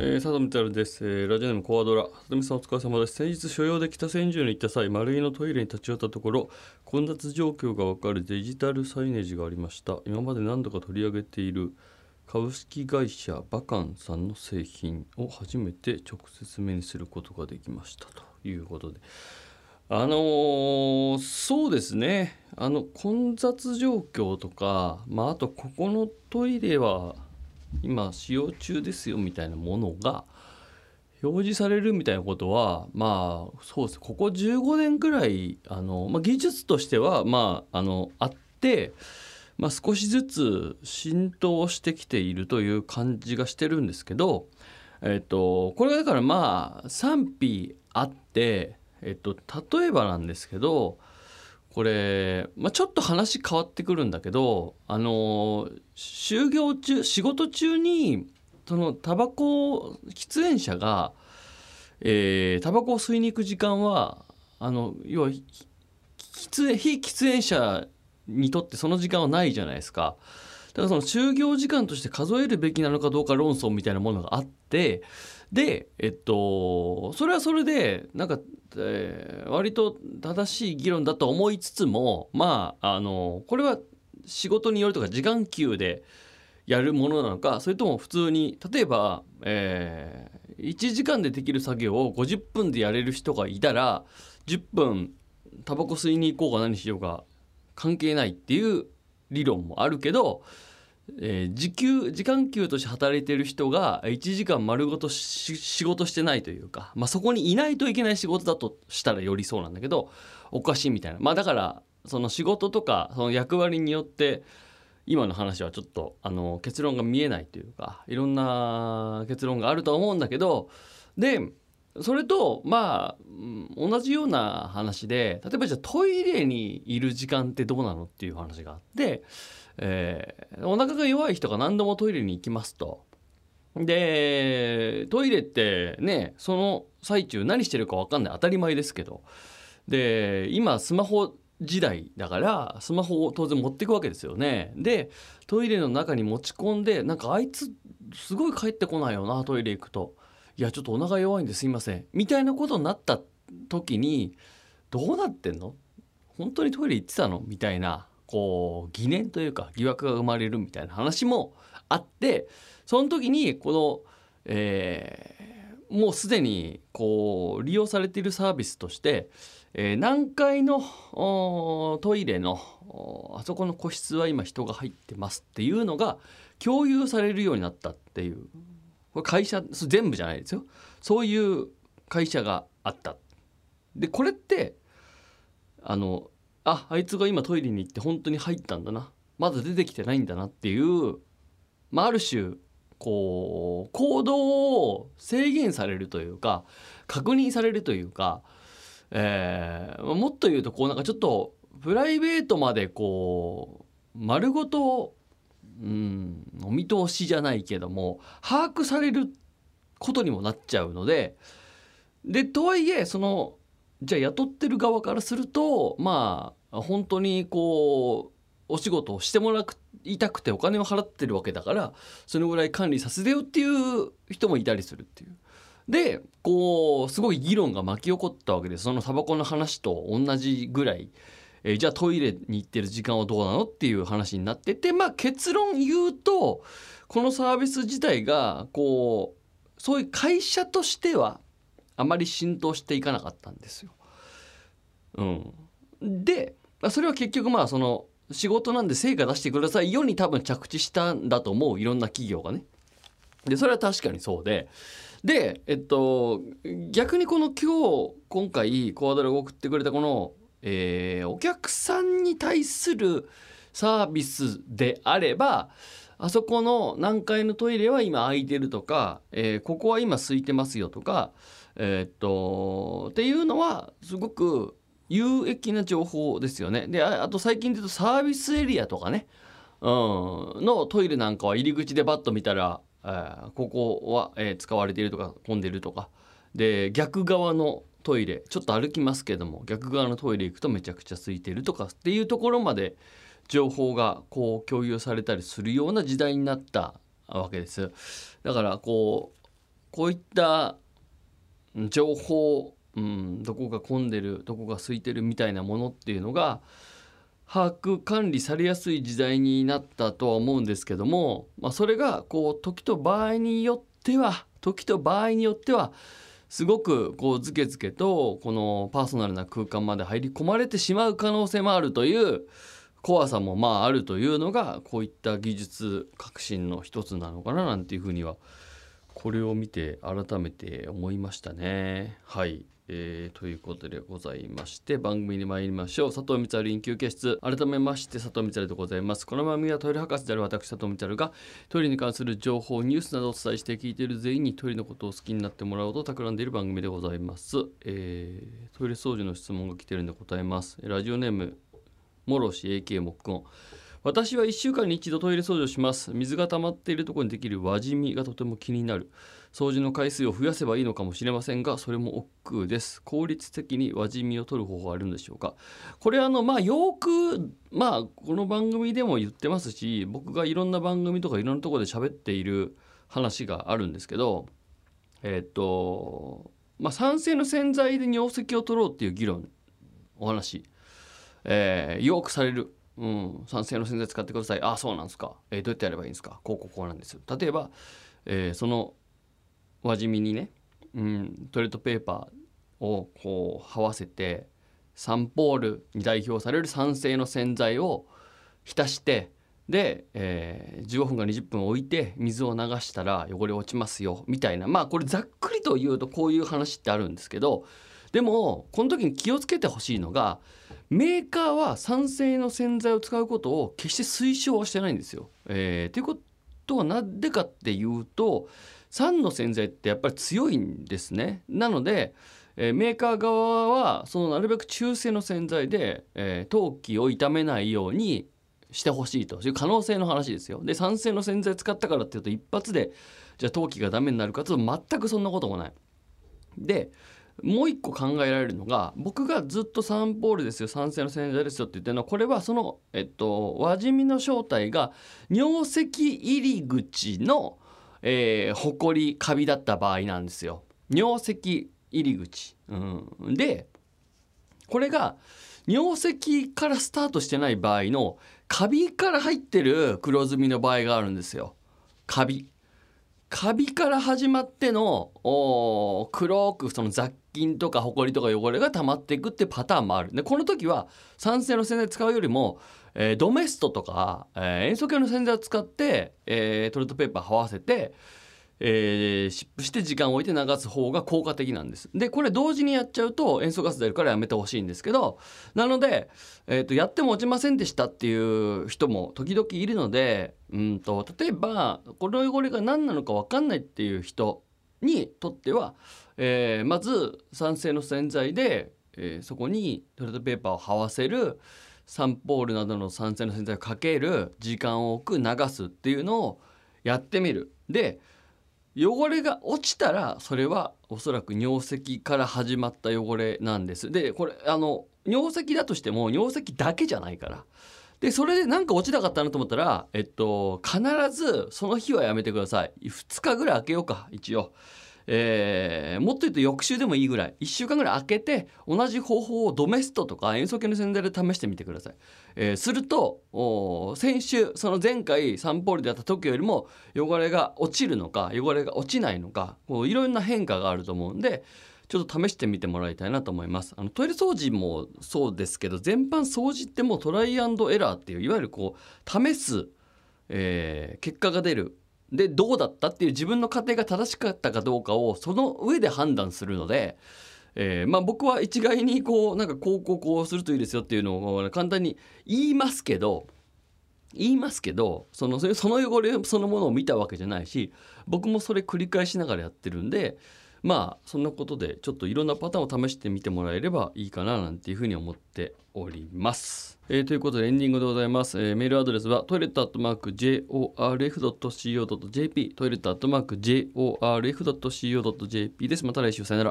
えー、佐藤光太です、えー、ラジオネームコアドラ。佐藤さんお疲れ様です。先日所用で北千住に行った際丸井のトイレに立ち寄ったところ混雑状況が分かるデジタルサイネージがありました。今まで何度か取り上げている株式会社バカンさんの製品を初めて直接目にすることができました。ということで。あのー、そうですね。あの混雑状況とか、まあ、あとここのトイレは今使用中ですよみたいなものが表示されるみたいなことはまあそうです。ここ15年くらいあの、まあ、技術としてはまああのあって、まあ、少しずつ浸透してきているという感じがしてるんですけど、えっと、これがだからまあ賛否あって、えっと、例えばなんですけどこれ、まあ、ちょっと話変わってくるんだけどあの就業中仕事中にそのタバコ喫煙者が、えー、タバコを吸いに行く時間はあの要は喫煙非喫煙者にとってその時間はないじゃないですか。だからその就業時間として数えるべきなのかどうか論争みたいなものがあってでえっとそれはそれでなんか、えー、割と正しい議論だと思いつつもまああのこれは仕事によるとか時間給でやるものなのかそれとも普通に例えば、えー、1時間でできる作業を50分でやれる人がいたら10分タバコ吸いに行こうが何しようが関係ないっていう理論もあるけどえー、時給時間給として働いてる人が1時間丸ごと仕事してないというか、まあ、そこにいないといけない仕事だとしたらよりそうなんだけどおかしいみたいな。まあだからその仕事とかその役割によって今の話はちょっとあの結論が見えないというかいろんな結論があると思うんだけどでそれとまあ同じような話で例えばじゃあトイレにいる時間ってどうなのっていう話があってえー、お腹が弱い人が何度もトイレに行きますと。でトイレってねその最中何してるか分かんない当たり前ですけどで今スマホ時代だからスマホを当然持っていくわけですよね。でトイレの中に持ち込んでなんかあいつすごい帰ってこないよなトイレ行くと。いやちょっとお腹弱いんですいません。みたいなことになった時にどうなってんの？本当にトイレ行ってたの？みたいなこう疑念というか疑惑が生まれるみたいな話もあってその時にこの、えー、もうすでにこう利用されているサービスとして、えー、何階のトイレのあそこの個室は今人が入ってますっていうのが共有されるようになったっていうこれ会社全部じゃないですよそういう会社があった。でこれってあのああいつが今トイレに行って本当に入ったんだなまだ出てきてないんだなっていう、まあ、ある種こう行動を制限されるというか確認されるというか、えー、もっと言うとこうなんかちょっとプライベートまでこう丸ごと、うん、お見通しじゃないけども把握されることにもなっちゃうのででとはいえそのじゃあ雇ってる側からするとまあ本当にこうお仕事をしてもらいたくてお金を払ってるわけだからそのぐらい管理させてよっていう人もいたりするっていう。でこうすごい議論が巻き起こったわけでそのタバコの話と同じぐらい、えー、じゃあトイレに行ってる時間はどうなのっていう話になっててまあ結論言うとこのサービス自体がこうそういう会社としてはあまり浸透していかなかったんですよ。うん、でそれは結局まあその仕事なんで成果出してくださいよに多分着地したんだと思ういろんな企業がね。でそれは確かにそうででえっと逆にこの今日今回コアドラが送ってくれたこの、えー、お客さんに対するサービスであればあそこの何階のトイレは今空いてるとか、えー、ここは今空いてますよとか、えー、っとっていうのはすごく有益な情報ですよね。であと最近で言うとサービスエリアとかね、うん、のトイレなんかは入り口でバッと見たら、えー、ここは、えー、使われているとか混んでるとか。で逆側のトイレちょっと歩きますけども逆側のトイレ行くとめちゃくちゃ空いてるとかっていうところまで情報がこう共有されたりするような時代になったわけです。だからこうこういった情報、うん、どこが混んでるどこが空いてるみたいなものっていうのが把握管理されやすい時代になったとは思うんですけども、まあ、それがこう時と場合によっては時と場合によってはすごくこうずけずけとこのパーソナルな空間まで入り込まれてしまう可能性もあるという怖さもまああるというのがこういった技術革新の一つなのかななんていうふうにはこれを見て改めて思いましたね。はいえー、ということでございまして番組に参りましょう。佐藤光晴研究室。改めまして佐藤光晴でございます。この番組はトイレ博士である私佐藤光晴がトイレに関する情報ニュースなどをお伝えして聞いている全員にトイレのことを好きになってもらおうと企んでいる番組でございます、えー、トイレ掃除の質問が来てるんで答えます。ラジオネームもろし AK 木工私は1週間に一度トイレ掃除をします。水が溜まっているところにできる輪染みがとても気になる。掃除の回数を増やせばいいのかもしれませんがそれも億劫です。効率的に輪染みを取る方法はあるんでしょうか。これあのまあよくまあこの番組でも言ってますし僕がいろんな番組とかいろんなところで喋っている話があるんですけどえっ、とまあ酸性の洗剤で尿石を取ろうっていう議論お話、えー、よくされる。うん、酸性の洗剤使ってください。あ、そうなんですか。えー、どうやってやればいいんですか。こうこうこうなんです。例えば、えー、その輪染みにね、うん、トイレットペーパーをこう這わせてサンポールに代表される酸性の洗剤を浸してで、えー、15分か20分置いて水を流したら汚れ落ちますよみたいなまあこれざっくりと言うとこういう話ってあるんですけどでもこの時に気をつけてほしいのがメーカーは酸性の洗剤を使うことを決して推奨はしてないんですよ。えー、ということは何でかっていうと酸の洗剤ってやっぱり強いんですね。なので、えー、メーカー側はそのなるべく中性の洗剤で、えー、陶器を傷めないようにしてほしいという可能性の話ですよ。で酸性の洗剤使ったからっていうと一発でじゃあ陶器がダメになるかというと全くそんなこともない。でもう一個考えられるのが僕がずっとサンポールですよ酸性の洗剤ですよって言ってるのはこれはその、えっと、輪染みの正体が尿石入り口の、えー、ほこりカビだった場合なんですよ。尿石入り口、うん、でこれが尿石からスタートしてない場合のカビから入ってる黒ずみの場合があるんですよ。カビカビから始まっての黒くその雑菌とかホコリとか汚れが溜まっていくってパターンもあるでこの時は酸性の洗剤使うよりも、えー、ドメストとか、えー、塩素系の洗剤を使って、えー、トイレットペーパー這わせてえー、湿布して時間を置いて流す方が効果的なんです。でこれ同時にやっちゃうと塩素ガス出るからやめてほしいんですけどなので、えーと、やっても落ちませんでしたっていう人も時々いるのでうんと例えばこの汚れが何なのか分かんないっていう人にとっては、えー、まず酸性の洗剤で、えー、そこにトイレットペーパーを這わせるサンポールなどの酸性の洗剤をかける時間を置く流すっていうのをやってみる。で汚れが落ちたらそれはおそらく尿石から始まった汚れなんです。でこれあの尿石だとしても尿石だけじゃないから。でそれで何か落ちなかったなと思ったら、えっと、必ずその日はやめてください。2日ぐらい空けようか一応。えー、もっと言うと翌週でもいいぐらい1週間ぐらい空けて同じ方法をドメストとか塩素系の洗剤で試してみてください、えー、すると先週その前回サンポールでやった時よりも汚れが落ちるのか汚れが落ちないのかいろんな変化があると思うんでちょっと試してみてもらいたいなと思います。あのトイレ掃除もそうですけど全般掃除ってもうトライアンドエラーっていういわゆるこう試す、えー、結果が出る。でどうだったっていう自分の過程が正しかったかどうかをその上で判断するので、えー、まあ、僕は一概にこうなんかこうこうこうするといいですよっていうのを簡単に言いますけど言いますけどそのその汚れそのものを見たわけじゃないし僕もそれ繰り返しながらやってるんでまあそんなことでちょっといろんなパターンを試してみてもらえればいいかななんていうふうに思っております。えー、ということでエンディングでございます。えー、メールアドレスはトイレットアットマーク JORF.CO.JP トイレットアットマーク JORF.CO.JP です。また来週さよなら。